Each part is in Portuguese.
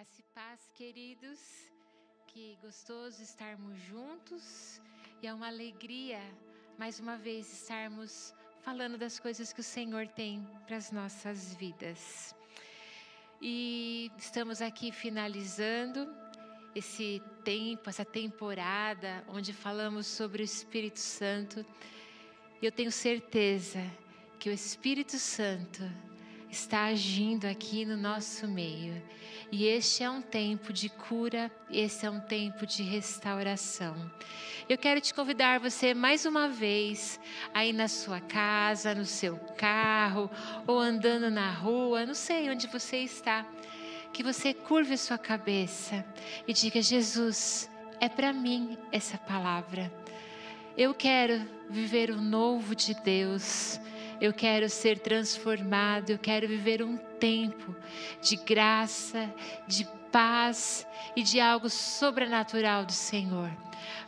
Graça e paz, queridos. Que gostoso estarmos juntos e é uma alegria mais uma vez estarmos falando das coisas que o Senhor tem para as nossas vidas. E estamos aqui finalizando esse tempo, essa temporada onde falamos sobre o Espírito Santo. Eu tenho certeza que o Espírito Santo está agindo aqui no nosso meio. E este é um tempo de cura, esse é um tempo de restauração. Eu quero te convidar você mais uma vez aí na sua casa, no seu carro ou andando na rua, não sei onde você está, que você curve sua cabeça e diga: Jesus, é para mim essa palavra. Eu quero viver o novo de Deus. Eu quero ser transformado, eu quero viver um tempo de graça, de paz e de algo sobrenatural do Senhor.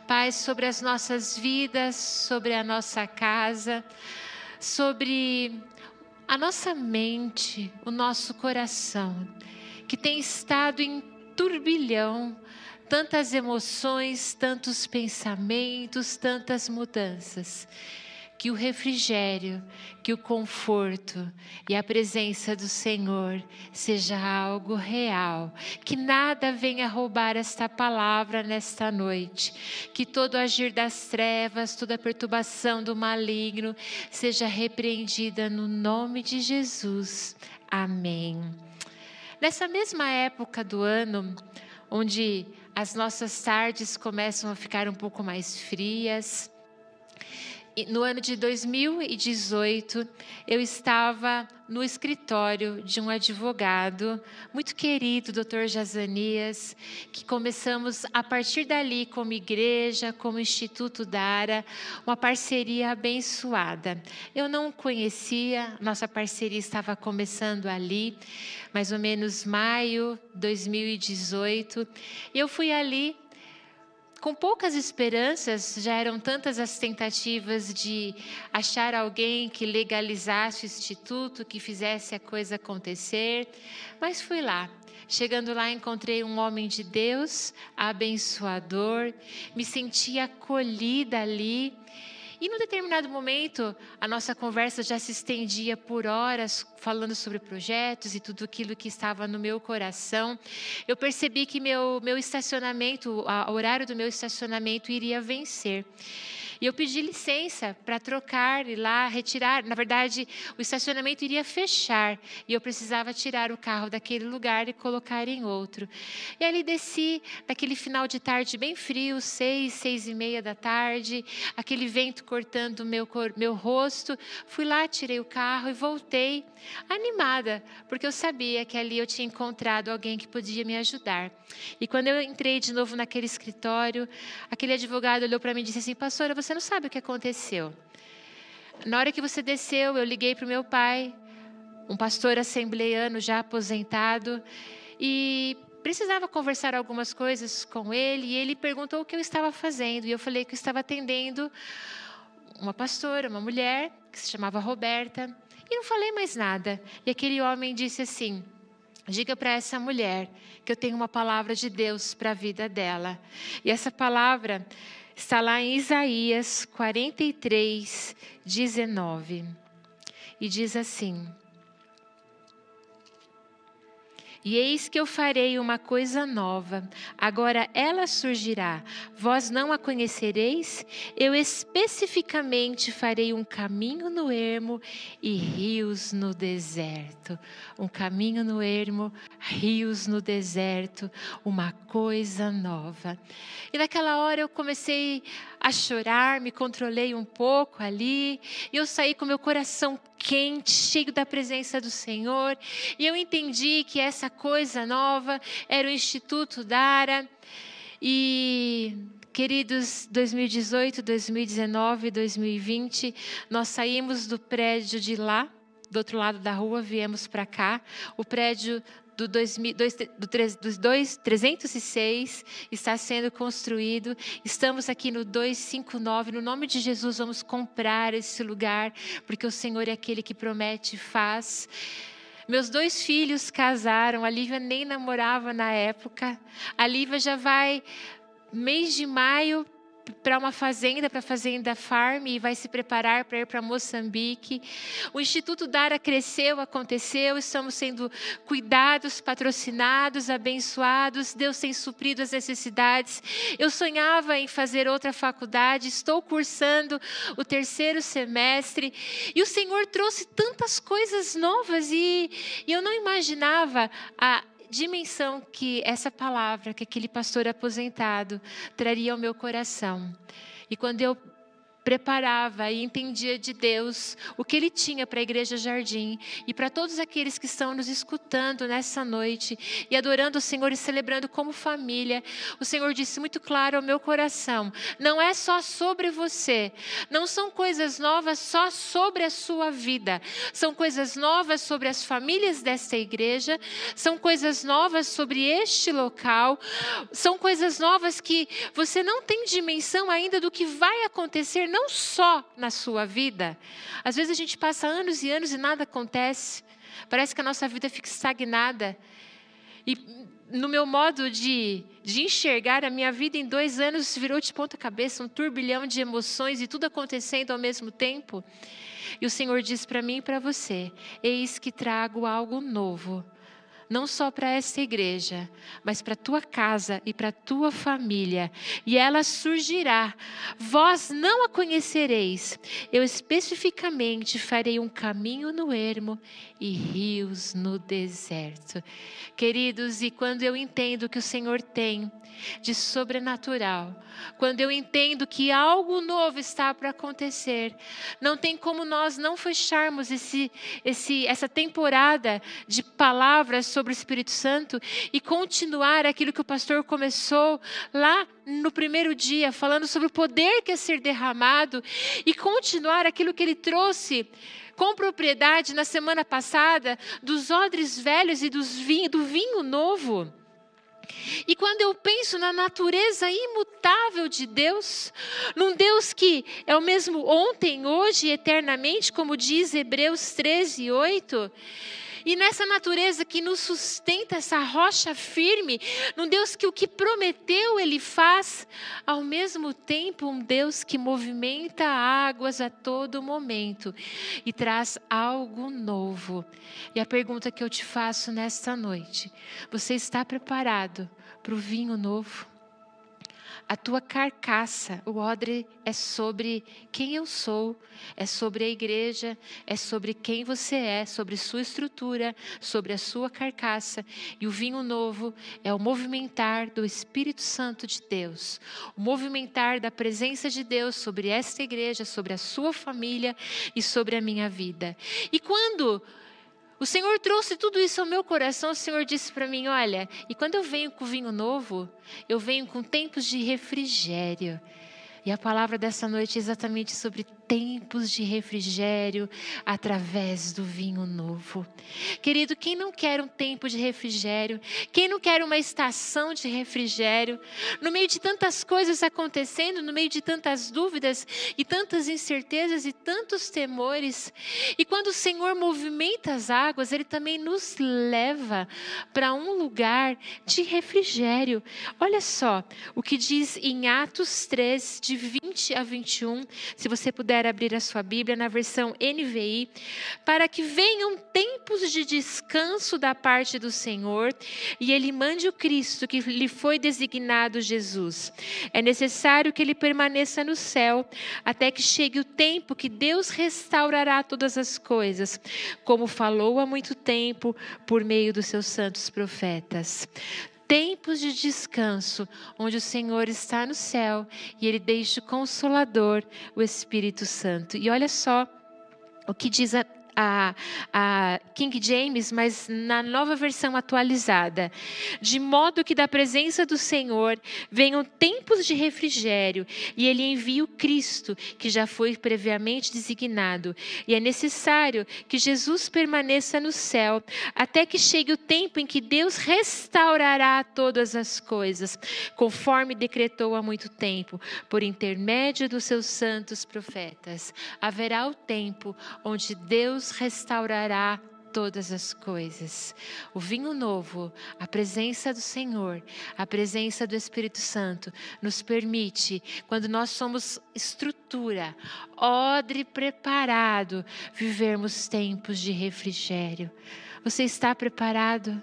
Paz sobre as nossas vidas, sobre a nossa casa, sobre a nossa mente, o nosso coração, que tem estado em turbilhão, tantas emoções, tantos pensamentos, tantas mudanças que o refrigério, que o conforto e a presença do Senhor seja algo real, que nada venha roubar esta palavra nesta noite, que todo agir das trevas, toda perturbação do maligno seja repreendida no nome de Jesus. Amém. Nessa mesma época do ano, onde as nossas tardes começam a ficar um pouco mais frias, no ano de 2018, eu estava no escritório de um advogado muito querido, Dr. Jazanias, que começamos a partir dali como igreja, como Instituto Dara, uma parceria abençoada. Eu não conhecia, nossa parceria estava começando ali, mais ou menos maio de 2018. Eu fui ali com poucas esperanças, já eram tantas as tentativas de achar alguém que legalizasse o instituto, que fizesse a coisa acontecer, mas fui lá. Chegando lá, encontrei um homem de Deus, abençoador, me senti acolhida ali e num determinado momento, a nossa conversa já se estendia por horas, falando sobre projetos e tudo aquilo que estava no meu coração. Eu percebi que meu, meu estacionamento, o horário do meu estacionamento iria vencer. E eu pedi licença para trocar e lá retirar. Na verdade, o estacionamento iria fechar e eu precisava tirar o carro daquele lugar e colocar em outro. E ali desci, naquele final de tarde bem frio, seis, seis e meia da tarde, aquele vento cortando o meu, meu rosto. Fui lá, tirei o carro e voltei animada, porque eu sabia que ali eu tinha encontrado alguém que podia me ajudar. E quando eu entrei de novo naquele escritório, aquele advogado olhou para mim e disse assim: Pastora, você não sabe o que aconteceu. Na hora que você desceu, eu liguei para o meu pai, um pastor assembleiano já aposentado, e precisava conversar algumas coisas com ele, e ele perguntou o que eu estava fazendo, e eu falei que eu estava atendendo uma pastora, uma mulher, que se chamava Roberta, e não falei mais nada. E aquele homem disse assim: Diga para essa mulher que eu tenho uma palavra de Deus para a vida dela. E essa palavra Está lá em Isaías 43, 19. E diz assim: E eis que eu farei uma coisa nova, agora ela surgirá, vós não a conhecereis? Eu especificamente farei um caminho no ermo e rios no deserto. Um caminho no ermo, rios no deserto, uma coisa nova. E naquela hora eu comecei chorar, me controlei um pouco ali, e eu saí com meu coração quente, cheio da presença do Senhor, e eu entendi que essa coisa nova era o Instituto Dara. E Queridos, 2018, 2019, 2020, nós saímos do prédio de lá, do outro lado da rua, viemos para cá. O prédio do, 2000, dois, do, dos dois, 306 está sendo construído. Estamos aqui no 259. No nome de Jesus, vamos comprar esse lugar, porque o Senhor é aquele que promete e faz. Meus dois filhos casaram, a Lívia nem namorava na época. A Lívia já vai mês de maio para uma fazenda, para a Fazenda Farm, e vai se preparar para ir para Moçambique. O Instituto Dara cresceu, aconteceu, estamos sendo cuidados, patrocinados, abençoados, Deus tem suprido as necessidades. Eu sonhava em fazer outra faculdade, estou cursando o terceiro semestre, e o Senhor trouxe tantas coisas novas, e, e eu não imaginava a dimensão que essa palavra, que aquele pastor aposentado traria ao meu coração. E quando eu preparava e entendia de Deus o que Ele tinha para a Igreja Jardim e para todos aqueles que estão nos escutando nessa noite e adorando o Senhor e celebrando como família. O Senhor disse muito claro ao meu coração: não é só sobre você, não são coisas novas só sobre a sua vida, são coisas novas sobre as famílias desta igreja, são coisas novas sobre este local, são coisas novas que você não tem dimensão ainda do que vai acontecer não só na sua vida. Às vezes a gente passa anos e anos e nada acontece. Parece que a nossa vida fica estagnada. E no meu modo de, de enxergar, a minha vida em dois anos virou de ponta cabeça, um turbilhão de emoções e tudo acontecendo ao mesmo tempo. E o Senhor diz para mim e para você: Eis que trago algo novo não só para essa igreja, mas para tua casa e para tua família, e ela surgirá. Vós não a conhecereis. Eu especificamente farei um caminho no ermo e rios no deserto. Queridos, e quando eu entendo que o Senhor tem de sobrenatural, quando eu entendo que algo novo está para acontecer, não tem como nós não fecharmos esse, esse, essa temporada de palavras sobre o Espírito Santo e continuar aquilo que o pastor começou lá no primeiro dia, falando sobre o poder que é ser derramado e continuar aquilo que ele trouxe com propriedade na semana passada dos odres velhos e dos vinho, do vinho novo. E quando eu penso na natureza imutável de Deus, num Deus que é o mesmo ontem, hoje e eternamente, como diz Hebreus 13, 8, e nessa natureza que nos sustenta, essa rocha firme, num Deus que o que prometeu ele faz, ao mesmo tempo um Deus que movimenta águas a todo momento e traz algo novo. E a pergunta que eu te faço nesta noite: você está preparado para o vinho novo? A tua carcaça. O odre é sobre quem eu sou, é sobre a igreja, é sobre quem você é, sobre sua estrutura, sobre a sua carcaça. E o vinho novo é o movimentar do Espírito Santo de Deus, o movimentar da presença de Deus sobre esta igreja, sobre a sua família e sobre a minha vida. E quando o Senhor trouxe tudo isso ao meu coração. O Senhor disse para mim: Olha, e quando eu venho com vinho novo, eu venho com tempos de refrigério. E a palavra dessa noite é exatamente sobre tempos de refrigério através do vinho novo. Querido, quem não quer um tempo de refrigério? Quem não quer uma estação de refrigério? No meio de tantas coisas acontecendo, no meio de tantas dúvidas e tantas incertezas e tantos temores. E quando o Senhor movimenta as águas, Ele também nos leva para um lugar de refrigério. Olha só o que diz em Atos 3, de de 20 a 21, se você puder abrir a sua Bíblia na versão NVI, para que venham tempos de descanso da parte do Senhor e ele mande o Cristo que lhe foi designado Jesus. É necessário que ele permaneça no céu até que chegue o tempo que Deus restaurará todas as coisas, como falou há muito tempo por meio dos seus santos profetas tempos de descanso, onde o Senhor está no céu e ele deixa o consolador, o Espírito Santo. E olha só o que diz a a, King James, mas na nova versão atualizada. De modo que da presença do Senhor venham tempos de refrigério, e Ele envia o Cristo, que já foi previamente designado. E é necessário que Jesus permaneça no céu, até que chegue o tempo em que Deus restaurará todas as coisas, conforme decretou há muito tempo, por intermédio dos seus santos profetas. Haverá o tempo onde Deus Deus restaurará todas as coisas. O vinho novo, a presença do Senhor, a presença do Espírito Santo, nos permite, quando nós somos estrutura, odre preparado, vivermos tempos de refrigério. Você está preparado?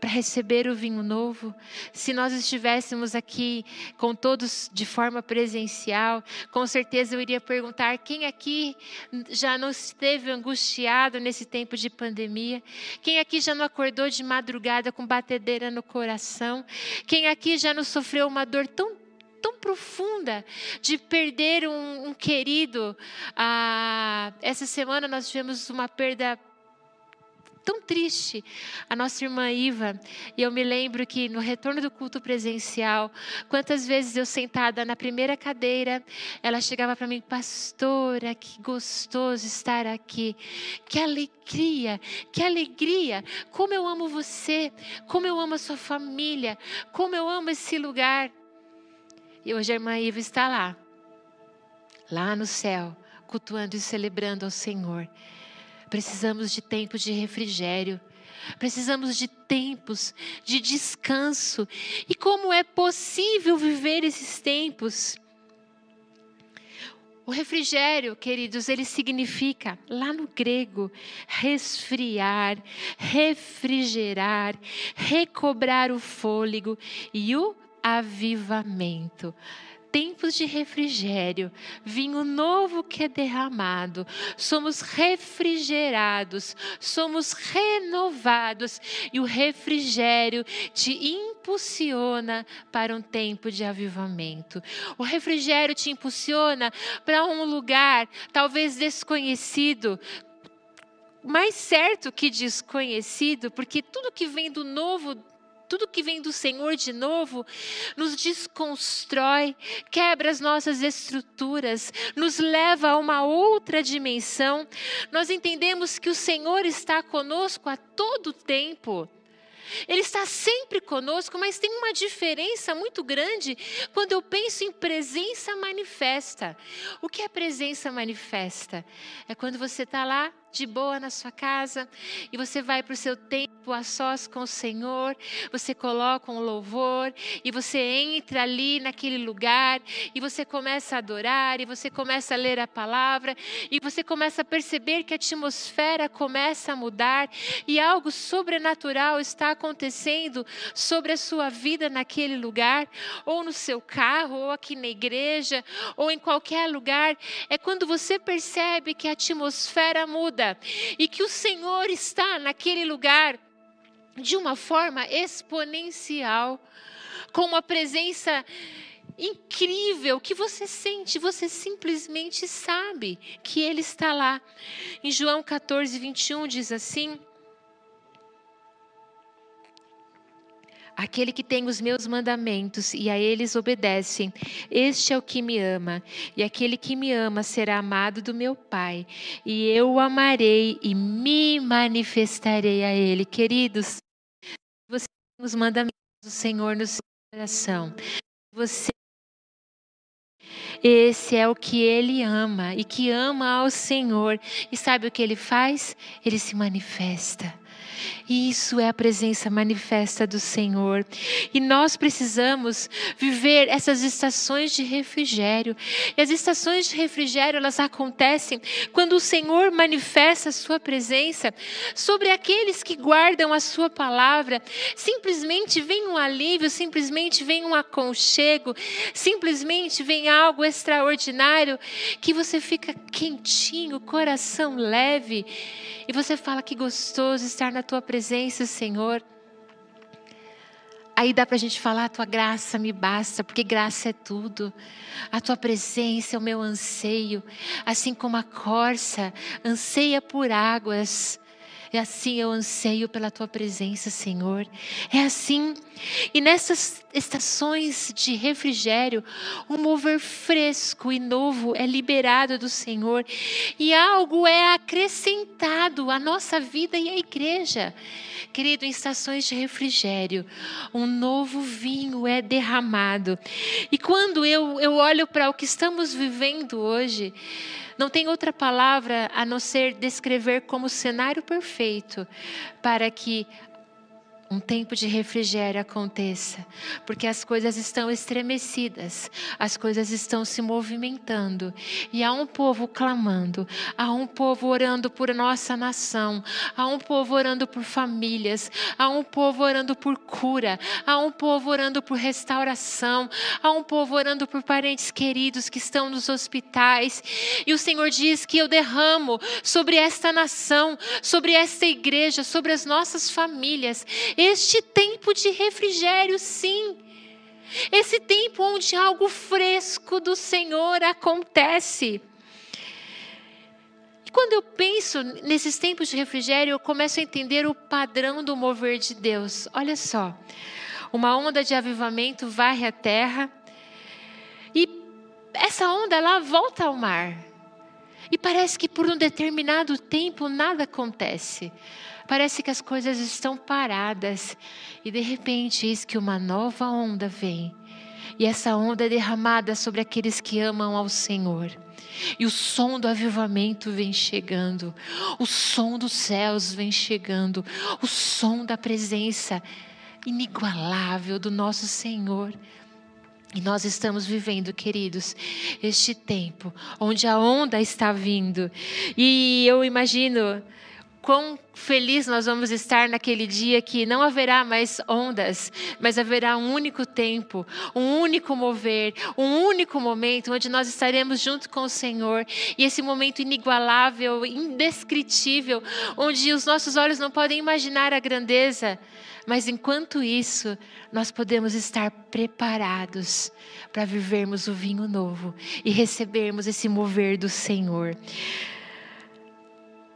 Para receber o vinho novo. Se nós estivéssemos aqui com todos de forma presencial, com certeza eu iria perguntar: quem aqui já não esteve angustiado nesse tempo de pandemia? Quem aqui já não acordou de madrugada com batedeira no coração? Quem aqui já não sofreu uma dor tão tão profunda de perder um, um querido. Ah, essa semana nós tivemos uma perda tão triste a nossa irmã Iva. E eu me lembro que no retorno do culto presencial, quantas vezes eu sentada na primeira cadeira, ela chegava para mim, pastora, que gostoso estar aqui. Que alegria, que alegria. Como eu amo você, como eu amo a sua família, como eu amo esse lugar. E hoje a irmã Iva está lá, lá no céu, cultuando e celebrando ao Senhor. Precisamos de tempos de refrigério. Precisamos de tempos de descanso. E como é possível viver esses tempos? O refrigério, queridos, ele significa, lá no grego, resfriar, refrigerar, recobrar o fôlego e o avivamento tempos de refrigério, vinho novo que é derramado, somos refrigerados, somos renovados e o refrigério te impulsiona para um tempo de avivamento. O refrigério te impulsiona para um lugar talvez desconhecido, mais certo que desconhecido, porque tudo que vem do novo tudo que vem do Senhor de novo, nos desconstrói, quebra as nossas estruturas, nos leva a uma outra dimensão. Nós entendemos que o Senhor está conosco a todo tempo. Ele está sempre conosco, mas tem uma diferença muito grande quando eu penso em presença manifesta. O que é presença manifesta? É quando você está lá de boa na sua casa e você vai para o seu tempo a sós com o Senhor, você coloca um louvor e você entra ali naquele lugar e você começa a adorar e você começa a ler a palavra e você começa a perceber que a atmosfera começa a mudar e algo sobrenatural está acontecendo sobre a sua vida naquele lugar, ou no seu carro, ou aqui na igreja, ou em qualquer lugar. É quando você percebe que a atmosfera muda vida e que o Senhor está naquele lugar de uma forma exponencial, com uma presença incrível que você sente, você simplesmente sabe que Ele está lá. Em João 14, 21 diz assim. Aquele que tem os meus mandamentos e a eles obedecem, este é o que me ama. E aquele que me ama será amado do meu Pai, e eu o amarei e me manifestarei a ele. Queridos, você tem os mandamentos do Senhor no seu coração. Você esse é o que ele ama e que ama ao Senhor. E sabe o que ele faz? Ele se manifesta. Isso é a presença manifesta do Senhor. E nós precisamos viver essas estações de refrigério. E as estações de refrigério, elas acontecem quando o Senhor manifesta a sua presença sobre aqueles que guardam a sua palavra. Simplesmente vem um alívio, simplesmente vem um aconchego, simplesmente vem algo extraordinário que você fica quentinho, coração leve, e você fala que gostoso estar na tua tua presença, Senhor. Aí dá para a gente falar: a tua graça me basta, porque graça é tudo. A tua presença é o meu anseio, assim como a corça anseia por águas. É assim eu anseio pela tua presença, Senhor. É assim. E nessas estações de refrigério, um mover fresco e novo é liberado do Senhor e algo é acrescentado à nossa vida e à igreja. Querido, em estações de refrigério, um novo vinho é derramado. E quando eu, eu olho para o que estamos vivendo hoje, Não tem outra palavra a não ser descrever como cenário perfeito para que um tempo de refrigério aconteça, porque as coisas estão estremecidas, as coisas estão se movimentando, e há um povo clamando, há um povo orando por nossa nação, há um povo orando por famílias, há um povo orando por cura, há um povo orando por restauração, há um povo orando por parentes queridos que estão nos hospitais, e o Senhor diz que eu derramo sobre esta nação, sobre esta igreja, sobre as nossas famílias, este tempo de refrigério, sim. Esse tempo onde algo fresco do Senhor acontece. E quando eu penso nesses tempos de refrigério, eu começo a entender o padrão do mover de Deus. Olha só, uma onda de avivamento varre a terra e essa onda lá volta ao mar. E parece que por um determinado tempo nada acontece. Parece que as coisas estão paradas e de repente eis que uma nova onda vem. E essa onda é derramada sobre aqueles que amam ao Senhor. E o som do avivamento vem chegando, o som dos céus vem chegando, o som da presença inigualável do nosso Senhor. E nós estamos vivendo, queridos, este tempo onde a onda está vindo. E eu imagino quão feliz nós vamos estar naquele dia que não haverá mais ondas, mas haverá um único tempo, um único mover, um único momento onde nós estaremos junto com o Senhor e esse momento inigualável, indescritível, onde os nossos olhos não podem imaginar a grandeza, mas enquanto isso, nós podemos estar preparados para vivermos o vinho novo e recebermos esse mover do Senhor.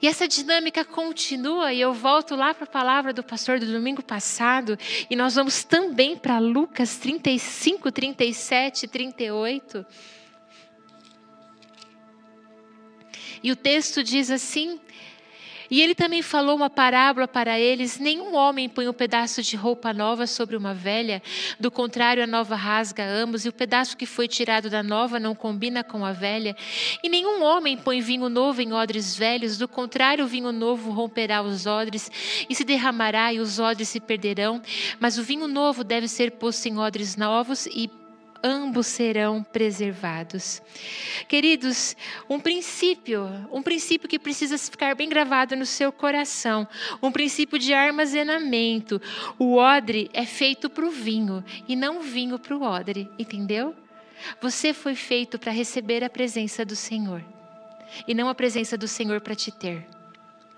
E essa dinâmica continua, e eu volto lá para a palavra do pastor do domingo passado, e nós vamos também para Lucas 35, 37, 38. E o texto diz assim: e ele também falou uma parábola para eles: nenhum homem põe um pedaço de roupa nova sobre uma velha, do contrário, a nova rasga ambos, e o pedaço que foi tirado da nova não combina com a velha. E nenhum homem põe vinho novo em odres velhos, do contrário, o vinho novo romperá os odres e se derramará, e os odres se perderão. Mas o vinho novo deve ser posto em odres novos e ambos serão preservados. Queridos, um princípio, um princípio que precisa ficar bem gravado no seu coração, um princípio de armazenamento. O odre é feito para o vinho e não o vinho para o odre, entendeu? Você foi feito para receber a presença do Senhor e não a presença do Senhor para te ter.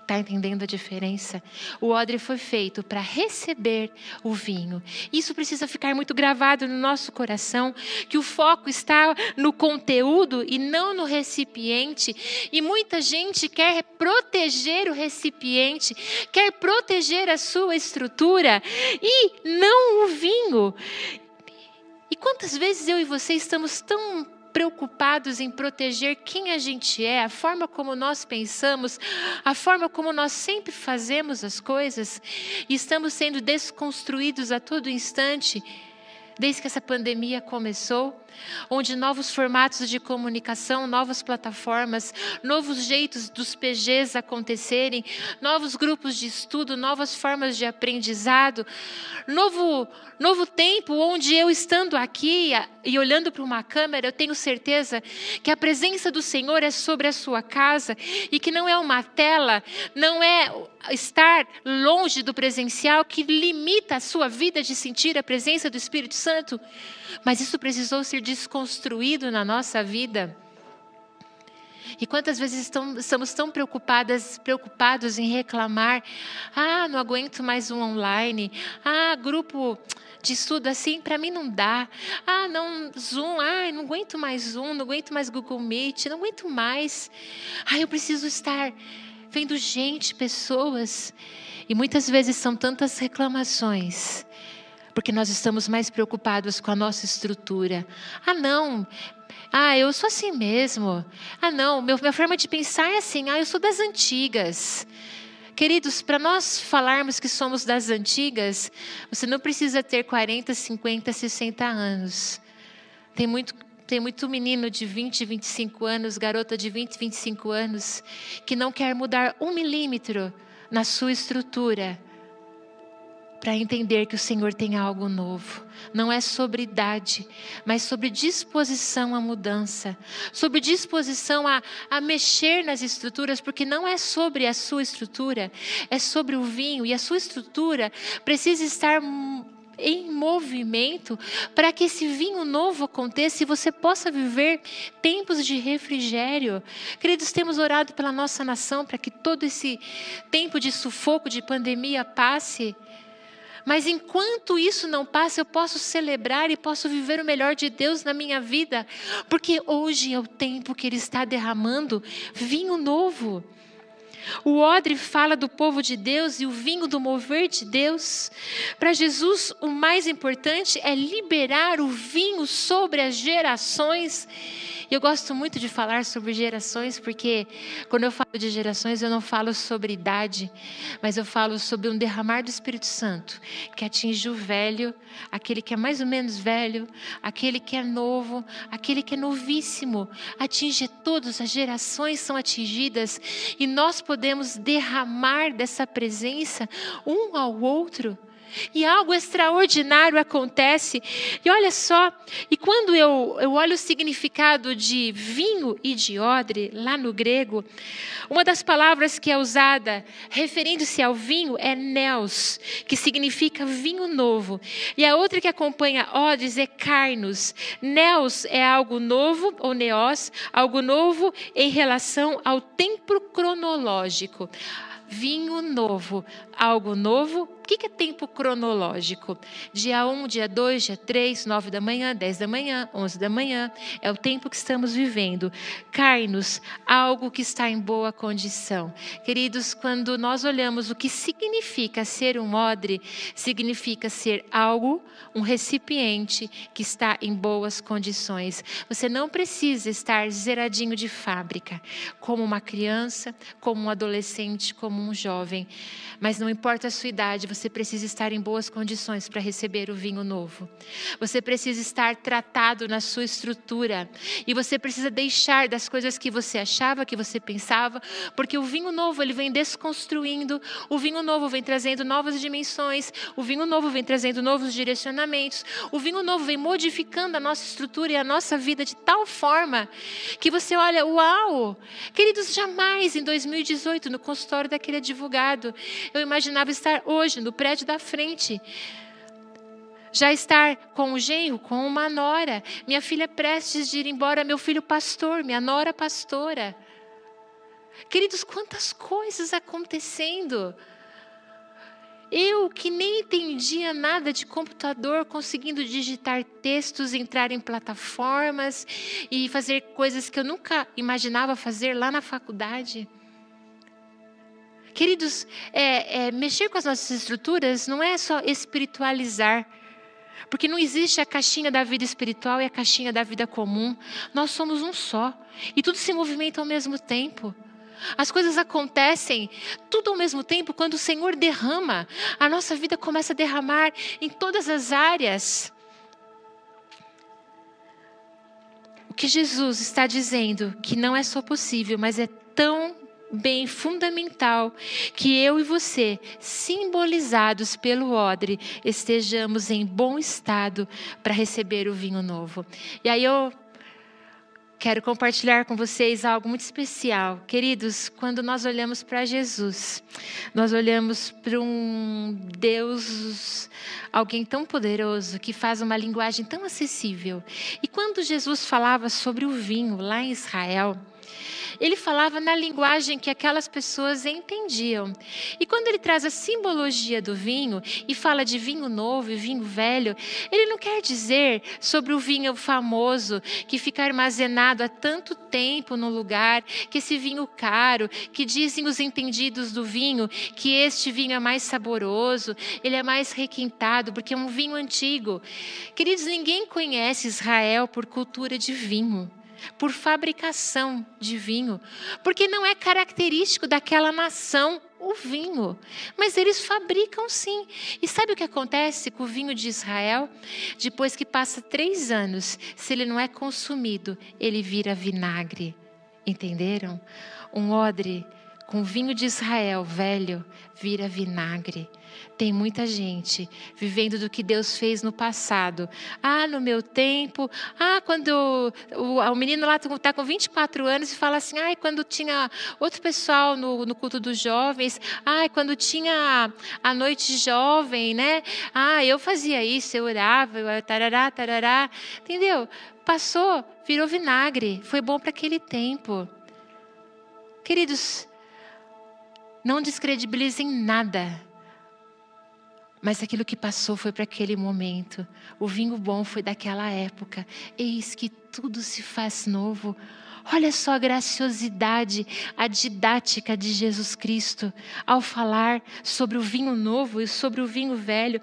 Está entendendo a diferença? O odre foi feito para receber o vinho. Isso precisa ficar muito gravado no nosso coração, que o foco está no conteúdo e não no recipiente. E muita gente quer proteger o recipiente, quer proteger a sua estrutura e não o vinho. E quantas vezes eu e você estamos tão preocupados em proteger quem a gente é, a forma como nós pensamos, a forma como nós sempre fazemos as coisas, e estamos sendo desconstruídos a todo instante, desde que essa pandemia começou onde novos formatos de comunicação, novas plataformas, novos jeitos dos PGs acontecerem, novos grupos de estudo, novas formas de aprendizado, novo, novo tempo onde eu estando aqui e olhando para uma câmera, eu tenho certeza que a presença do Senhor é sobre a sua casa e que não é uma tela, não é estar longe do presencial que limita a sua vida de sentir a presença do Espírito Santo, mas isso precisou ser desconstruído na nossa vida. E quantas vezes estamos, estamos tão preocupadas, preocupados em reclamar: ah, não aguento mais um online, ah, grupo de estudo assim, para mim não dá. Ah, não, Zoom, ah, não aguento mais Zoom, não aguento mais Google Meet, não aguento mais. Ah, eu preciso estar vendo gente, pessoas. E muitas vezes são tantas reclamações porque nós estamos mais preocupados com a nossa estrutura. Ah, não. Ah, eu sou assim mesmo. Ah, não. Meu, minha forma de pensar é assim. Ah, eu sou das antigas. Queridos, para nós falarmos que somos das antigas, você não precisa ter 40, 50, 60 anos. Tem muito Tem muito menino de 20, 25 anos, garota de 20, 25 anos, que não quer mudar um milímetro na sua estrutura para entender que o Senhor tem algo novo. Não é sobre idade, mas sobre disposição à mudança, sobre disposição a, a mexer nas estruturas, porque não é sobre a sua estrutura, é sobre o vinho, e a sua estrutura precisa estar em movimento para que esse vinho novo aconteça e você possa viver tempos de refrigério. Queridos, temos orado pela nossa nação para que todo esse tempo de sufoco, de pandemia passe. Mas enquanto isso não passa, eu posso celebrar e posso viver o melhor de Deus na minha vida, porque hoje é o tempo que Ele está derramando vinho novo. O odre fala do povo de Deus e o vinho do mover de Deus. Para Jesus, o mais importante é liberar o vinho sobre as gerações e eu gosto muito de falar sobre gerações, porque quando eu falo de gerações, eu não falo sobre idade, mas eu falo sobre um derramar do Espírito Santo, que atinge o velho, aquele que é mais ou menos velho, aquele que é novo, aquele que é novíssimo. Atinge todos, as gerações são atingidas, e nós podemos derramar dessa presença um ao outro e algo extraordinário acontece. E olha só, e quando eu, eu olho o significado de vinho e de odre, lá no grego, uma das palavras que é usada referindo-se ao vinho é neos, que significa vinho novo. E a outra que acompanha odres é carnos. Neos é algo novo, ou neos, algo novo em relação ao tempo cronológico vinho novo, algo novo que, que é tempo cronológico? Dia 1, dia 2, dia 3, 9 da manhã, 10 da manhã, 11 da manhã. É o tempo que estamos vivendo. Cai-nos algo que está em boa condição. Queridos, quando nós olhamos o que significa ser um odre, significa ser algo, um recipiente que está em boas condições. Você não precisa estar zeradinho de fábrica, como uma criança, como um adolescente, como um jovem. Mas não importa a sua idade, você precisa estar em boas condições para receber o vinho novo. Você precisa estar tratado na sua estrutura. E você precisa deixar das coisas que você achava, que você pensava, porque o vinho novo ele vem desconstruindo, o vinho novo vem trazendo novas dimensões, o vinho novo vem trazendo novos direcionamentos, o vinho novo vem modificando a nossa estrutura e a nossa vida de tal forma que você olha, uau! Queridos, jamais em 2018, no consultório daquele advogado, eu imaginava estar hoje no prédio da frente. Já estar com o genro, com uma nora, minha filha prestes de ir embora, meu filho pastor, minha nora pastora. Queridos, quantas coisas acontecendo. Eu que nem entendia nada de computador, conseguindo digitar textos, entrar em plataformas e fazer coisas que eu nunca imaginava fazer lá na faculdade. Queridos, é, é, mexer com as nossas estruturas não é só espiritualizar. Porque não existe a caixinha da vida espiritual e a caixinha da vida comum. Nós somos um só. E tudo se movimenta ao mesmo tempo. As coisas acontecem tudo ao mesmo tempo quando o Senhor derrama. A nossa vida começa a derramar em todas as áreas. O que Jesus está dizendo que não é só possível, mas é tão bem fundamental que eu e você, simbolizados pelo odre, estejamos em bom estado para receber o vinho novo. E aí eu quero compartilhar com vocês algo muito especial. Queridos, quando nós olhamos para Jesus, nós olhamos para um Deus, alguém tão poderoso, que faz uma linguagem tão acessível. E quando Jesus falava sobre o vinho lá em Israel, ele falava na linguagem que aquelas pessoas entendiam. E quando ele traz a simbologia do vinho e fala de vinho novo e vinho velho, ele não quer dizer sobre o vinho famoso que fica armazenado há tanto tempo no lugar, que esse vinho caro, que dizem os entendidos do vinho que este vinho é mais saboroso, ele é mais requintado, porque é um vinho antigo. Queridos, ninguém conhece Israel por cultura de vinho por fabricação de vinho, porque não é característico daquela nação. o vinho, mas eles fabricam sim. E sabe o que acontece com o vinho de Israel? Depois que passa três anos, se ele não é consumido, ele vira vinagre. Entenderam? Um odre com vinho de Israel velho vira vinagre. Tem muita gente vivendo do que Deus fez no passado. Ah, no meu tempo. Ah, quando o, o menino lá está com 24 anos e fala assim: ah, quando tinha outro pessoal no, no culto dos jovens. Ah, quando tinha a noite jovem, né? Ah, eu fazia isso, eu orava, eu tarará, tarará. Entendeu? Passou, virou vinagre. Foi bom para aquele tempo. Queridos, não descredibilizem nada. Mas aquilo que passou foi para aquele momento. O vinho bom foi daquela época. Eis que tudo se faz novo. Olha só a graciosidade, a didática de Jesus Cristo ao falar sobre o vinho novo e sobre o vinho velho.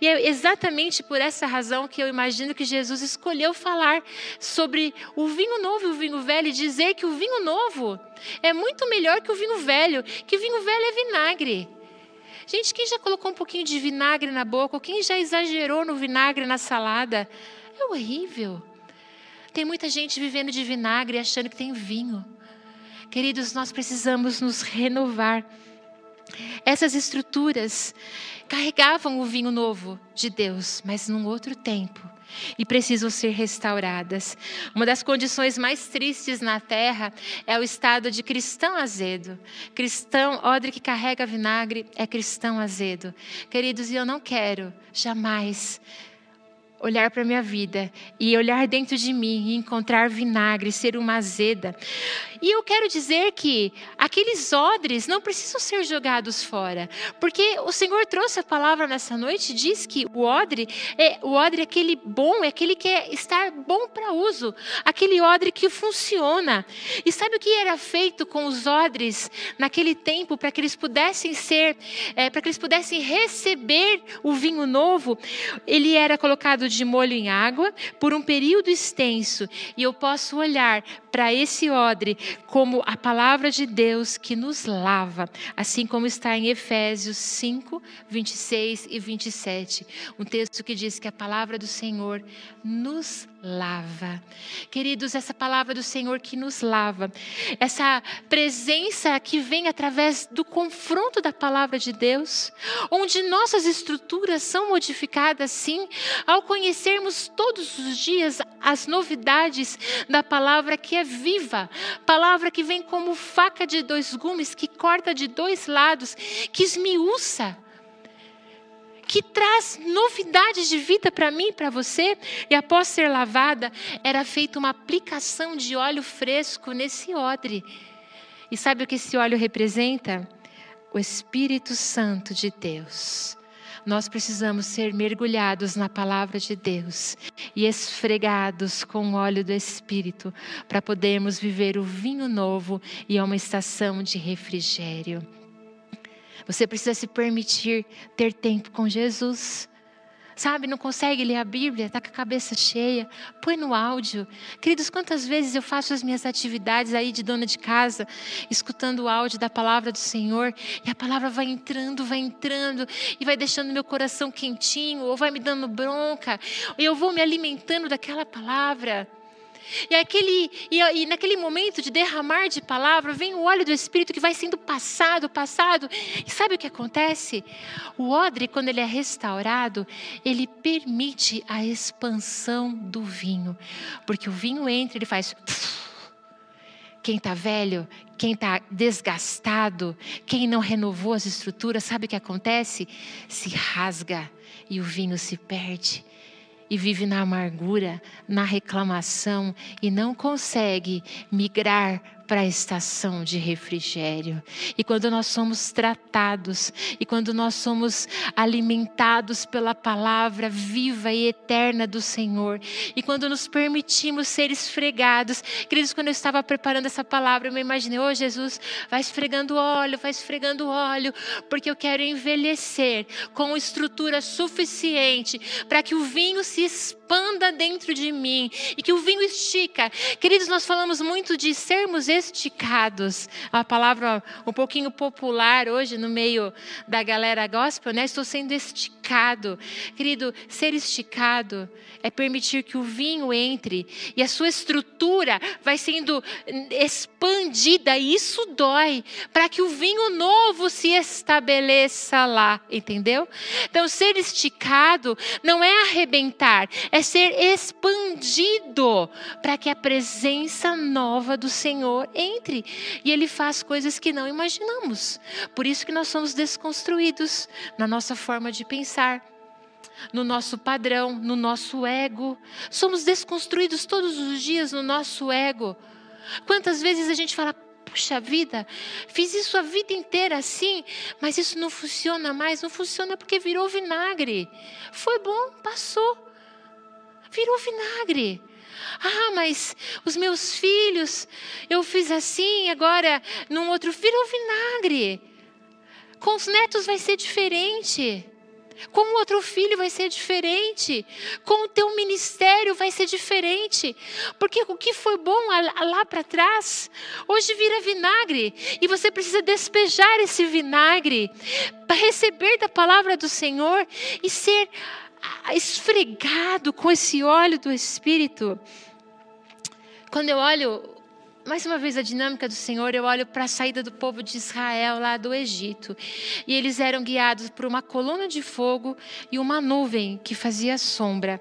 E é exatamente por essa razão que eu imagino que Jesus escolheu falar sobre o vinho novo e o vinho velho e dizer que o vinho novo é muito melhor que o vinho velho, que o vinho velho é vinagre. Gente, quem já colocou um pouquinho de vinagre na boca, ou quem já exagerou no vinagre na salada, é horrível. Tem muita gente vivendo de vinagre achando que tem vinho. Queridos, nós precisamos nos renovar. Essas estruturas carregavam o vinho novo de Deus, mas num outro tempo e precisam ser restauradas. Uma das condições mais tristes na terra é o estado de cristão azedo. Cristão, odre que carrega vinagre, é cristão azedo. Queridos, e eu não quero jamais olhar para a minha vida e olhar dentro de mim e encontrar vinagre, ser uma azeda. E eu quero dizer que aqueles odres não precisam ser jogados fora, porque o Senhor trouxe a palavra nessa noite, diz que o odre é o odre é aquele bom, é aquele que é estar bom para uso, aquele odre que funciona. E sabe o que era feito com os odres naquele tempo para que eles pudessem ser, é, para que eles pudessem receber o vinho novo? Ele era colocado de molho em água por um período extenso, e eu posso olhar para esse odre como a palavra de Deus que nos lava, assim como está em Efésios 5, 26 e 27. Um texto que diz que a palavra do Senhor nos lava. Queridos, essa palavra do Senhor que nos lava, essa presença que vem através do confronto da palavra de Deus, onde nossas estruturas são modificadas, sim, ao conhecermos todos os dias as novidades da palavra que é viva, palavra que vem como faca de dois gumes, que corta de dois lados, que esmiuça que traz novidades de vida para mim para você. E após ser lavada, era feita uma aplicação de óleo fresco nesse odre. E sabe o que esse óleo representa? O Espírito Santo de Deus. Nós precisamos ser mergulhados na palavra de Deus e esfregados com o óleo do Espírito para podermos viver o vinho novo e uma estação de refrigério. Você precisa se permitir ter tempo com Jesus. Sabe, não consegue ler a Bíblia, está com a cabeça cheia, põe no áudio. Queridos, quantas vezes eu faço as minhas atividades aí de dona de casa, escutando o áudio da palavra do Senhor, e a palavra vai entrando, vai entrando, e vai deixando meu coração quentinho, ou vai me dando bronca, e eu vou me alimentando daquela palavra. E, aquele, e, e, naquele momento de derramar de palavra, vem o óleo do Espírito que vai sendo passado, passado. E sabe o que acontece? O odre, quando ele é restaurado, ele permite a expansão do vinho. Porque o vinho entra, ele faz. Quem está velho, quem está desgastado, quem não renovou as estruturas, sabe o que acontece? Se rasga e o vinho se perde e vive na amargura, na reclamação e não consegue migrar para a estação de refrigério. E quando nós somos tratados, e quando nós somos alimentados pela palavra viva e eterna do Senhor, e quando nos permitimos ser esfregados, queridos, quando eu estava preparando essa palavra, eu me imaginei, oh Jesus, vai esfregando óleo, vai esfregando óleo, porque eu quero envelhecer com estrutura suficiente para que o vinho se expanda dentro de mim e que o vinho estica. Queridos, nós falamos muito de sermos esticados. A palavra um pouquinho popular hoje no meio da galera gospel, né? Estou sendo esticado. Querido, ser esticado é permitir que o vinho entre e a sua estrutura vai sendo expandida. E isso dói para que o vinho novo se estabeleça lá, entendeu? Então, ser esticado não é arrebentar, é ser expandido para que a presença nova do Senhor entre. E Ele faz coisas que não imaginamos. Por isso que nós somos desconstruídos na nossa forma de pensar no nosso padrão, no nosso ego. Somos desconstruídos todos os dias no nosso ego. Quantas vezes a gente fala, puxa vida, fiz isso a vida inteira assim, mas isso não funciona mais. Não funciona porque virou vinagre. Foi bom, passou. Virou vinagre. Ah, mas os meus filhos, eu fiz assim, agora num outro, virou vinagre. Com os netos vai ser diferente. Com o outro filho vai ser diferente. Com o teu ministério vai ser diferente. Porque o que foi bom lá para trás, hoje vira vinagre. E você precisa despejar esse vinagre para receber da palavra do Senhor e ser esfregado com esse óleo do Espírito. Quando eu olho mais uma vez a dinâmica do Senhor, eu olho para a saída do povo de Israel lá do Egito. E eles eram guiados por uma coluna de fogo e uma nuvem que fazia sombra.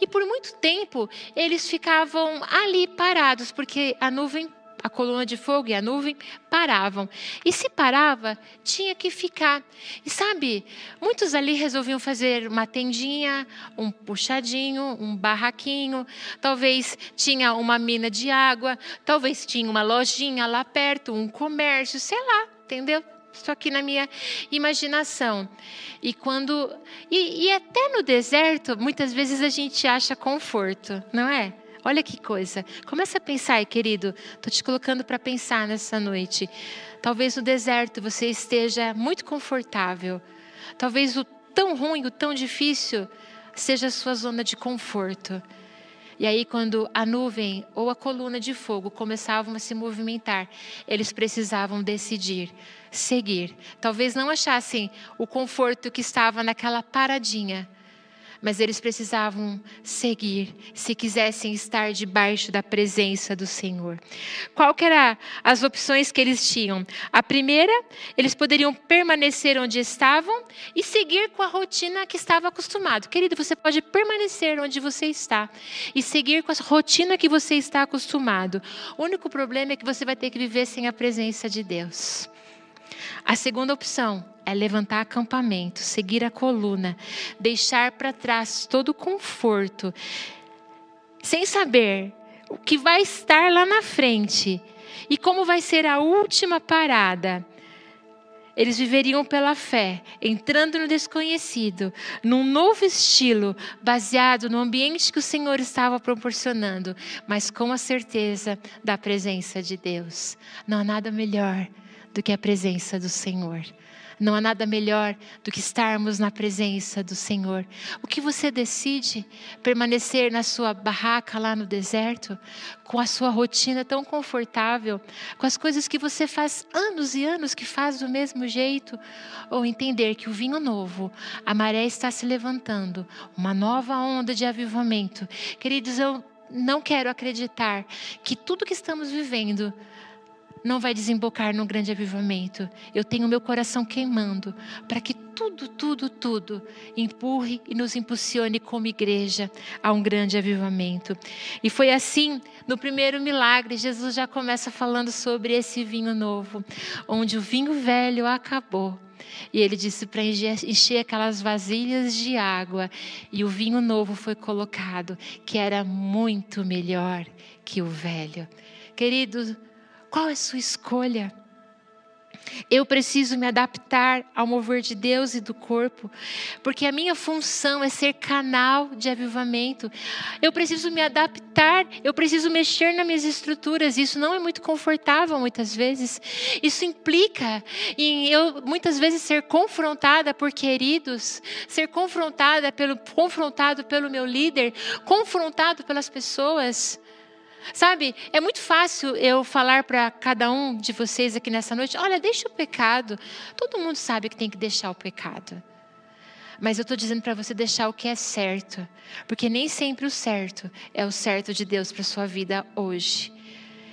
E por muito tempo eles ficavam ali parados, porque a nuvem a coluna de fogo e a nuvem paravam. E se parava, tinha que ficar. E sabe, muitos ali resolviam fazer uma tendinha, um puxadinho, um barraquinho. Talvez tinha uma mina de água, talvez tinha uma lojinha lá perto, um comércio, sei lá, entendeu? Isso aqui na minha imaginação. E quando. E, e até no deserto, muitas vezes a gente acha conforto, não é? Olha que coisa. Começa a pensar querido. Estou te colocando para pensar nessa noite. Talvez no deserto você esteja muito confortável. Talvez o tão ruim, o tão difícil seja a sua zona de conforto. E aí, quando a nuvem ou a coluna de fogo começavam a se movimentar, eles precisavam decidir, seguir. Talvez não achassem o conforto que estava naquela paradinha, mas eles precisavam seguir se quisessem estar debaixo da presença do Senhor. Qual que era as opções que eles tinham? A primeira, eles poderiam permanecer onde estavam e seguir com a rotina que estava acostumado. Querido, você pode permanecer onde você está e seguir com a rotina que você está acostumado. O único problema é que você vai ter que viver sem a presença de Deus. A segunda opção é levantar acampamento, seguir a coluna, deixar para trás todo o conforto, sem saber o que vai estar lá na frente e como vai ser a última parada. Eles viveriam pela fé, entrando no desconhecido, num novo estilo, baseado no ambiente que o Senhor estava proporcionando, mas com a certeza da presença de Deus. Não há nada melhor do que a presença do Senhor. Não há nada melhor do que estarmos na presença do Senhor. O que você decide? Permanecer na sua barraca lá no deserto, com a sua rotina tão confortável, com as coisas que você faz anos e anos que faz do mesmo jeito? Ou entender que o vinho novo, a maré está se levantando, uma nova onda de avivamento. Queridos, eu não quero acreditar que tudo que estamos vivendo não vai desembocar num grande avivamento. Eu tenho meu coração queimando para que tudo, tudo, tudo empurre e nos impulsione como igreja a um grande avivamento. E foi assim, no primeiro milagre, Jesus já começa falando sobre esse vinho novo, onde o vinho velho acabou. E ele disse para encher aquelas vasilhas de água, e o vinho novo foi colocado, que era muito melhor que o velho. Queridos, qual é a sua escolha? Eu preciso me adaptar ao mover de Deus e do corpo, porque a minha função é ser canal de avivamento. Eu preciso me adaptar, eu preciso mexer nas minhas estruturas. Isso não é muito confortável muitas vezes. Isso implica em eu muitas vezes ser confrontada por queridos, ser confrontada pelo confrontado pelo meu líder, confrontado pelas pessoas. Sabe, é muito fácil eu falar para cada um de vocês aqui nessa noite: olha, deixa o pecado. Todo mundo sabe que tem que deixar o pecado. Mas eu estou dizendo para você deixar o que é certo, porque nem sempre o certo é o certo de Deus para sua vida hoje.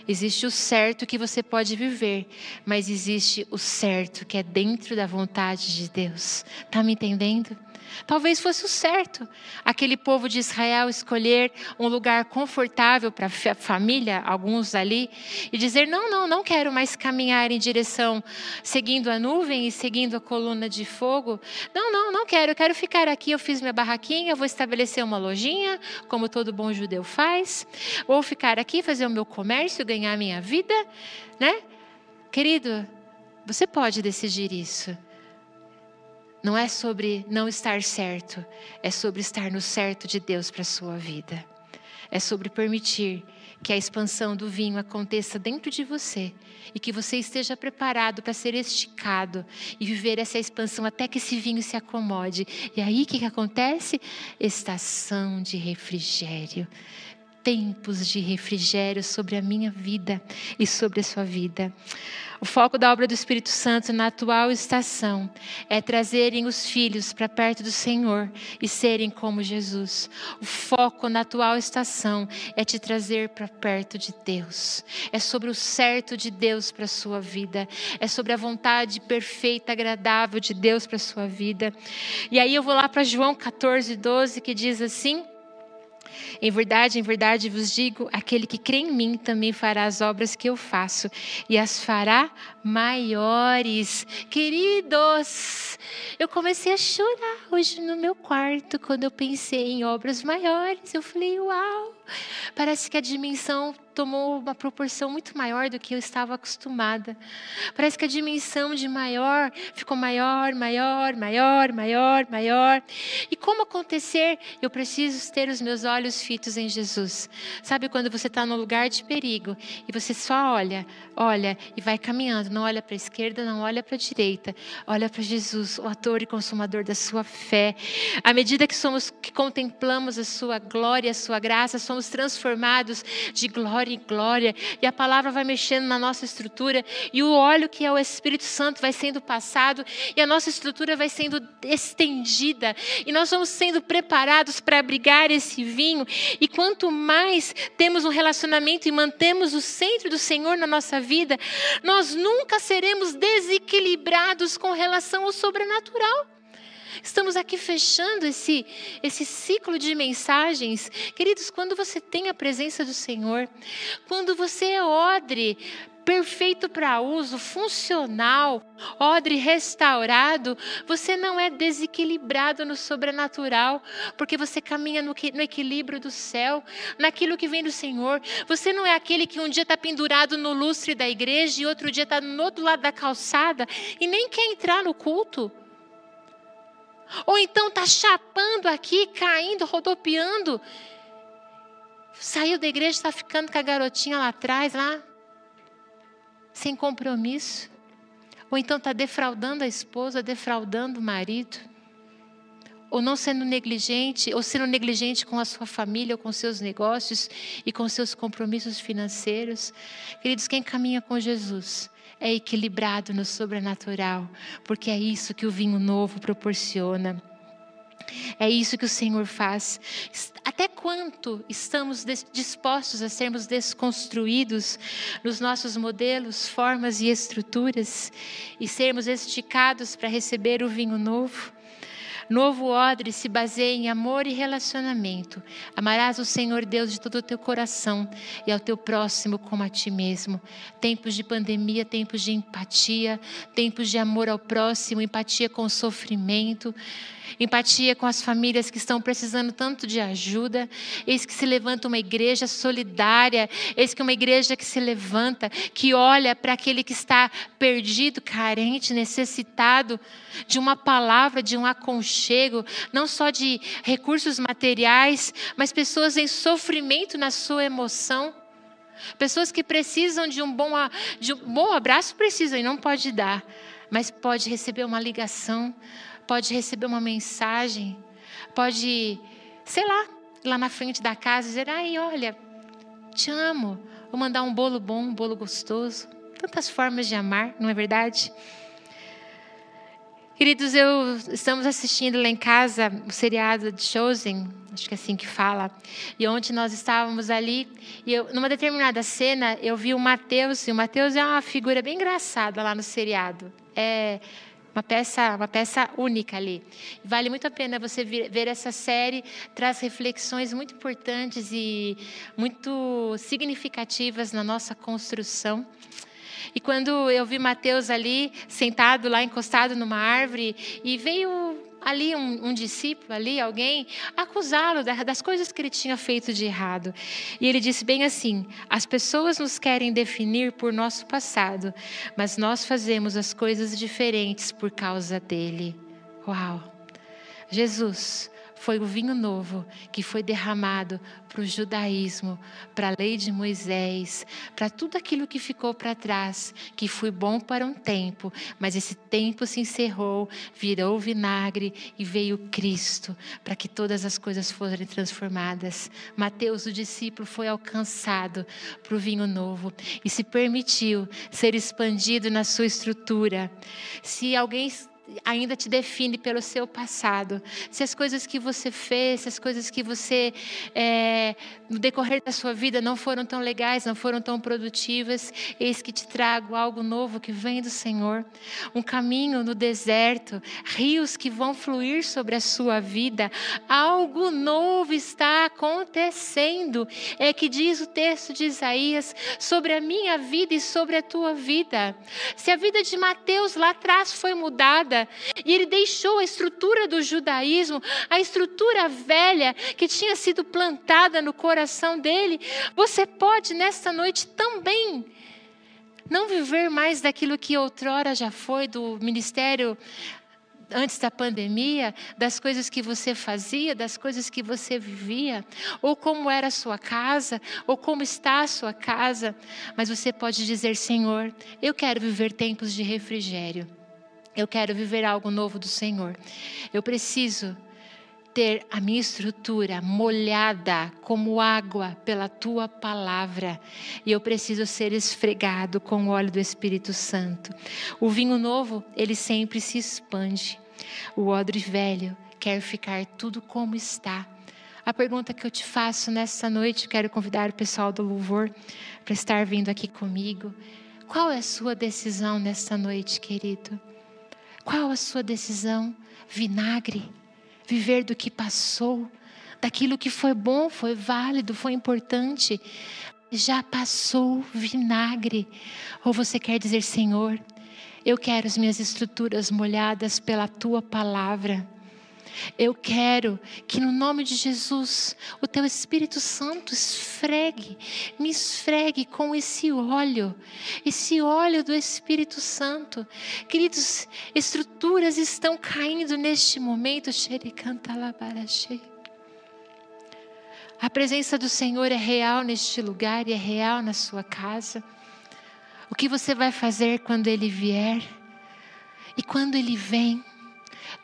Existe o certo que você pode viver, mas existe o certo que é dentro da vontade de Deus. Tá me entendendo? Talvez fosse o certo aquele povo de Israel escolher um lugar confortável para a família, alguns ali, e dizer: não, não, não quero mais caminhar em direção seguindo a nuvem e seguindo a coluna de fogo. Não, não, não quero, eu quero ficar aqui. Eu fiz minha barraquinha, vou estabelecer uma lojinha, como todo bom judeu faz. Vou ficar aqui, fazer o meu comércio, ganhar minha vida, né? Querido, você pode decidir isso. Não é sobre não estar certo, é sobre estar no certo de Deus para a sua vida. É sobre permitir que a expansão do vinho aconteça dentro de você e que você esteja preparado para ser esticado e viver essa expansão até que esse vinho se acomode. E aí o que, que acontece? Estação de refrigério tempos de refrigério sobre a minha vida e sobre a sua vida. O foco da obra do Espírito Santo na atual estação é trazerem os filhos para perto do Senhor e serem como Jesus. O foco na atual estação é te trazer para perto de Deus. É sobre o certo de Deus para a sua vida. É sobre a vontade perfeita, agradável de Deus para a sua vida. E aí eu vou lá para João 14, 12, que diz assim. Em verdade, em verdade vos digo: aquele que crê em mim também fará as obras que eu faço, e as fará maiores. Queridos, eu comecei a chorar hoje no meu quarto quando eu pensei em obras maiores. Eu falei: uau, parece que a dimensão tomou uma proporção muito maior do que eu estava acostumada. Parece que a dimensão de maior ficou maior, maior, maior, maior, maior. E como acontecer? Eu preciso ter os meus olhos fitos em Jesus. Sabe quando você está num lugar de perigo e você só olha, olha e vai caminhando, não olha para a esquerda, não olha para a direita, olha para Jesus, o ator e consumador da sua fé. À medida que somos que contemplamos a sua glória, a sua graça, somos transformados de glória glória em glória, e a palavra vai mexendo na nossa estrutura, e o óleo que é o Espírito Santo vai sendo passado, e a nossa estrutura vai sendo estendida, e nós vamos sendo preparados para abrigar esse vinho, e quanto mais temos um relacionamento e mantemos o centro do Senhor na nossa vida, nós nunca seremos desequilibrados com relação ao sobrenatural. Estamos aqui fechando esse, esse ciclo de mensagens. Queridos, quando você tem a presença do Senhor, quando você é odre, perfeito para uso, funcional, odre restaurado, você não é desequilibrado no sobrenatural, porque você caminha no, no, equilíbrio do céu, naquilo que vem do Senhor. Você não é aquele que um dia está pendurado no lustre da igreja e outro dia está no outro lado da calçada e nem quer entrar no culto. Ou então está chapando aqui, caindo, rodopiando. Saiu da igreja, está ficando com a garotinha lá atrás, lá, sem compromisso. Ou então está defraudando a esposa, defraudando o marido. Ou não sendo negligente, ou sendo negligente com a sua família, ou com seus negócios e com seus compromissos financeiros. Queridos, quem caminha com Jesus é equilibrado no sobrenatural, porque é isso que o vinho novo proporciona. É isso que o Senhor faz. Até quanto estamos dispostos a sermos desconstruídos nos nossos modelos, formas e estruturas e sermos esticados para receber o vinho novo? Novo odre se baseia em amor e relacionamento. Amarás o Senhor Deus de todo o teu coração e ao teu próximo como a ti mesmo. Tempos de pandemia, tempos de empatia, tempos de amor ao próximo, empatia com o sofrimento empatia com as famílias que estão precisando tanto de ajuda. Eis que se levanta uma igreja solidária, eis que uma igreja que se levanta, que olha para aquele que está perdido, carente, necessitado de uma palavra, de um aconchego, não só de recursos materiais, mas pessoas em sofrimento na sua emoção. Pessoas que precisam de um bom, de um bom abraço, precisam e não pode dar, mas pode receber uma ligação, pode receber uma mensagem, pode, sei lá, lá na frente da casa dizer: ai, olha, te amo, vou mandar um bolo bom, um bolo gostoso. Tantas formas de amar, não é verdade? Queridos, eu estamos assistindo lá em casa o seriado de Chosen, acho que é assim que fala. E ontem nós estávamos ali e eu, numa determinada cena eu vi o Mateus, e o Mateus é uma figura bem engraçada lá no seriado. É uma peça, uma peça única ali. Vale muito a pena você ver essa série, traz reflexões muito importantes e muito significativas na nossa construção. E quando eu vi Mateus ali, sentado lá, encostado numa árvore, e veio ali um, um discípulo, ali alguém, acusá-lo das coisas que ele tinha feito de errado. E ele disse bem assim: as pessoas nos querem definir por nosso passado, mas nós fazemos as coisas diferentes por causa dele. Uau! Jesus foi o vinho novo que foi derramado para o judaísmo, para a lei de Moisés, para tudo aquilo que ficou para trás, que foi bom para um tempo, mas esse tempo se encerrou, virou vinagre e veio Cristo para que todas as coisas fossem transformadas. Mateus, o discípulo, foi alcançado para o vinho novo e se permitiu ser expandido na sua estrutura. Se alguém ainda te define pelo seu passado. Se as coisas que você fez, se as coisas que você, é, no decorrer da sua vida, não foram tão legais, não foram tão produtivas, eis que te trago algo novo que vem do Senhor. Um caminho no deserto, rios que vão fluir sobre a sua vida. Algo novo está acontecendo. É que diz o texto de Isaías sobre a minha vida e sobre a tua vida. Se a vida de Mateus lá atrás foi mudada, e ele deixou a estrutura do judaísmo, a estrutura velha que tinha sido plantada no coração dele. Você pode nesta noite também não viver mais daquilo que outrora já foi do ministério antes da pandemia, das coisas que você fazia, das coisas que você vivia, ou como era a sua casa, ou como está a sua casa, mas você pode dizer: Senhor, eu quero viver tempos de refrigério. Eu quero viver algo novo do Senhor. Eu preciso ter a minha estrutura molhada como água pela tua palavra. E eu preciso ser esfregado com o óleo do Espírito Santo. O vinho novo, ele sempre se expande. O odre velho quer ficar tudo como está. A pergunta que eu te faço nessa noite, quero convidar o pessoal do louvor para estar vindo aqui comigo. Qual é a sua decisão nessa noite, querido? Qual a sua decisão? Vinagre. Viver do que passou, daquilo que foi bom, foi válido, foi importante. Já passou vinagre. Ou você quer dizer, Senhor, eu quero as minhas estruturas molhadas pela tua palavra. Eu quero que no nome de Jesus o teu Espírito Santo esfregue, me esfregue com esse óleo, esse óleo do Espírito Santo. Queridos, estruturas estão caindo neste momento. A presença do Senhor é real neste lugar e é real na sua casa. O que você vai fazer quando Ele vier? E quando Ele vem?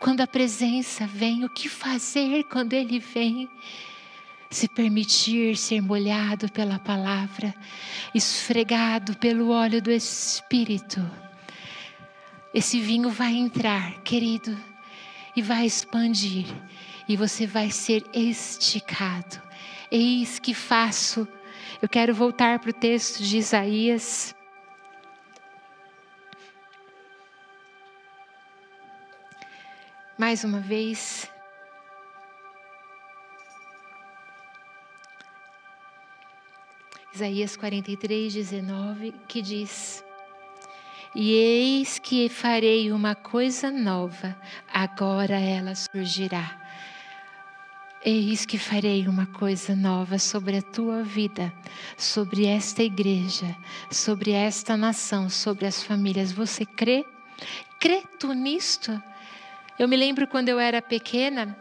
Quando a presença vem, o que fazer quando ele vem? Se permitir ser molhado pela palavra, esfregado pelo óleo do Espírito. Esse vinho vai entrar, querido, e vai expandir, e você vai ser esticado. Eis que faço. Eu quero voltar para o texto de Isaías. Mais uma vez. Isaías 43, 19, que diz: E eis que farei uma coisa nova, agora ela surgirá. Eis que farei uma coisa nova sobre a tua vida, sobre esta igreja, sobre esta nação, sobre as famílias. Você crê? Crê tu nisto? Eu me lembro quando eu era pequena,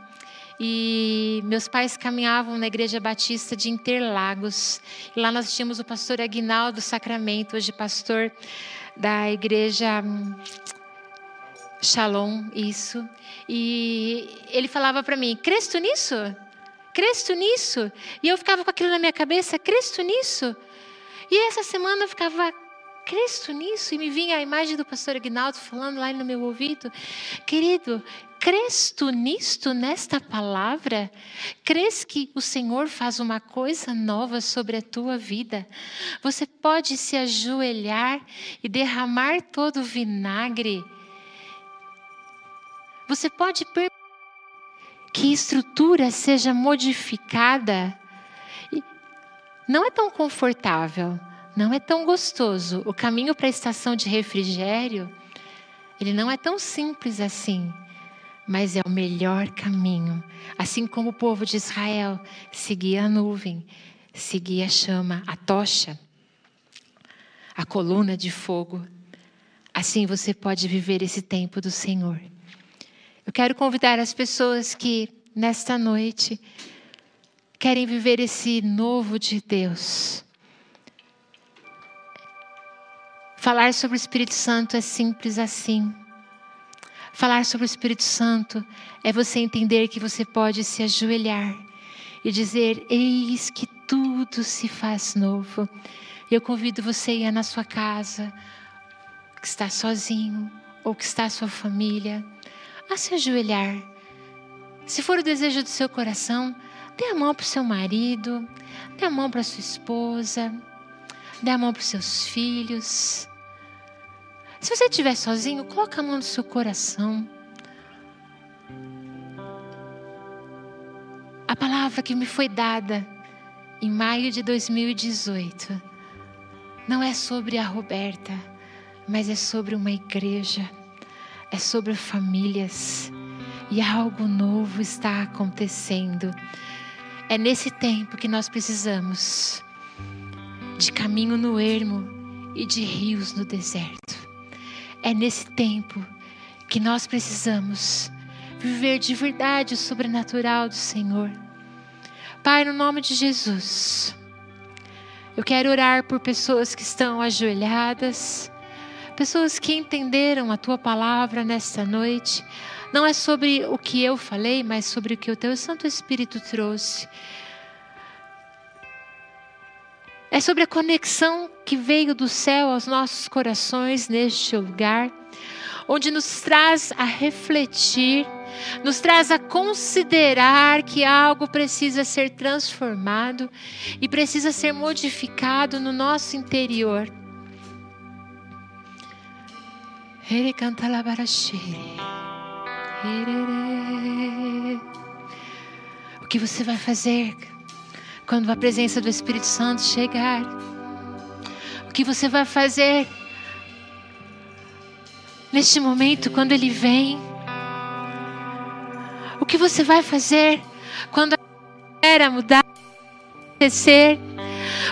e meus pais caminhavam na Igreja Batista de Interlagos. E lá nós tínhamos o pastor Aguinaldo Sacramento, hoje pastor da Igreja hum, Shalom, isso. E ele falava para mim: Cresto nisso? Cresto nisso? E eu ficava com aquilo na minha cabeça: Cresto nisso? E essa semana eu ficava Cresto nisso? E me vinha a imagem do pastor Aguinaldo falando lá no meu ouvido: Querido, Crês tu nisto, nesta palavra? Crês que o Senhor faz uma coisa nova sobre a tua vida? Você pode se ajoelhar e derramar todo o vinagre. Você pode permitir que estrutura seja modificada. Não é tão confortável, não é tão gostoso. O caminho para a estação de refrigério, ele não é tão simples assim mas é o melhor caminho. Assim como o povo de Israel seguia a nuvem, seguia a chama, a tocha, a coluna de fogo. Assim você pode viver esse tempo do Senhor. Eu quero convidar as pessoas que nesta noite querem viver esse novo de Deus. Falar sobre o Espírito Santo é simples assim. Falar sobre o Espírito Santo é você entender que você pode se ajoelhar e dizer: Eis que tudo se faz novo. Eu convido você a ir na sua casa, que está sozinho ou que está a sua família, a se ajoelhar. Se for o desejo do seu coração, dê a mão para o seu marido, dê a mão para a sua esposa, dê a mão para os seus filhos. Se você estiver sozinho, coloca a mão no seu coração. A palavra que me foi dada em maio de 2018 não é sobre a Roberta, mas é sobre uma igreja, é sobre famílias e algo novo está acontecendo. É nesse tempo que nós precisamos de caminho no ermo e de rios no deserto. É nesse tempo que nós precisamos viver de verdade o sobrenatural do Senhor. Pai, no nome de Jesus, eu quero orar por pessoas que estão ajoelhadas, pessoas que entenderam a tua palavra nesta noite. Não é sobre o que eu falei, mas sobre o que o teu Santo Espírito trouxe. É sobre a conexão que veio do céu aos nossos corações neste lugar, onde nos traz a refletir, nos traz a considerar que algo precisa ser transformado e precisa ser modificado no nosso interior. Ele canta O que você vai fazer? Quando a presença do Espírito Santo chegar. O que você vai fazer neste momento quando ele vem? O que você vai fazer quando a era mudar, acontecer?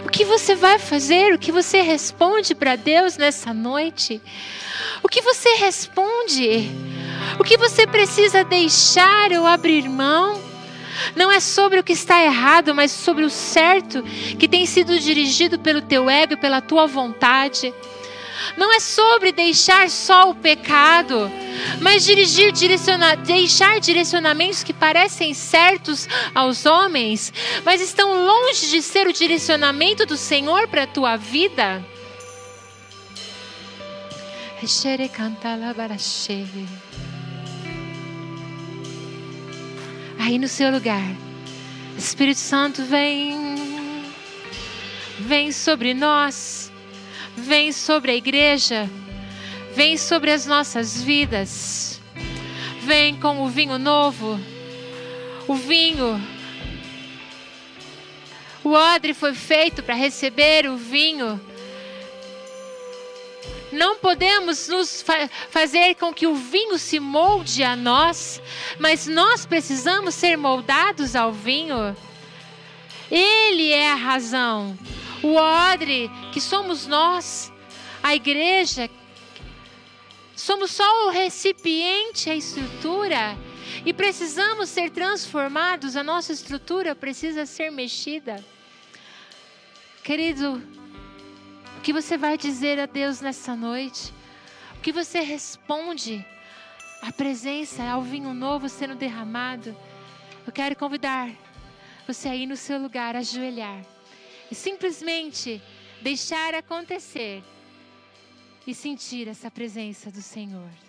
O que você vai fazer? O que você responde para Deus nessa noite? O que você responde? O que você precisa deixar ou abrir mão? Não é sobre o que está errado, mas sobre o certo que tem sido dirigido pelo teu ego pela tua vontade. Não é sobre deixar só o pecado, mas dirigir, direcionar, deixar direcionamentos que parecem certos aos homens, mas estão longe de ser o direcionamento do Senhor para a tua vida. Xere aí no seu lugar. Espírito Santo vem, vem sobre nós, vem sobre a igreja, vem sobre as nossas vidas, vem com o vinho novo. O vinho. O odre foi feito para receber o vinho. Não podemos nos fa fazer com que o vinho se molde a nós, mas nós precisamos ser moldados ao vinho. Ele é a razão. O odre que somos nós, a igreja, somos só o recipiente, a estrutura. E precisamos ser transformados, a nossa estrutura precisa ser mexida. Querido, o que você vai dizer a Deus nessa noite? O que você responde à presença, ao vinho novo sendo derramado? Eu quero convidar você a ir no seu lugar, ajoelhar e simplesmente deixar acontecer e sentir essa presença do Senhor.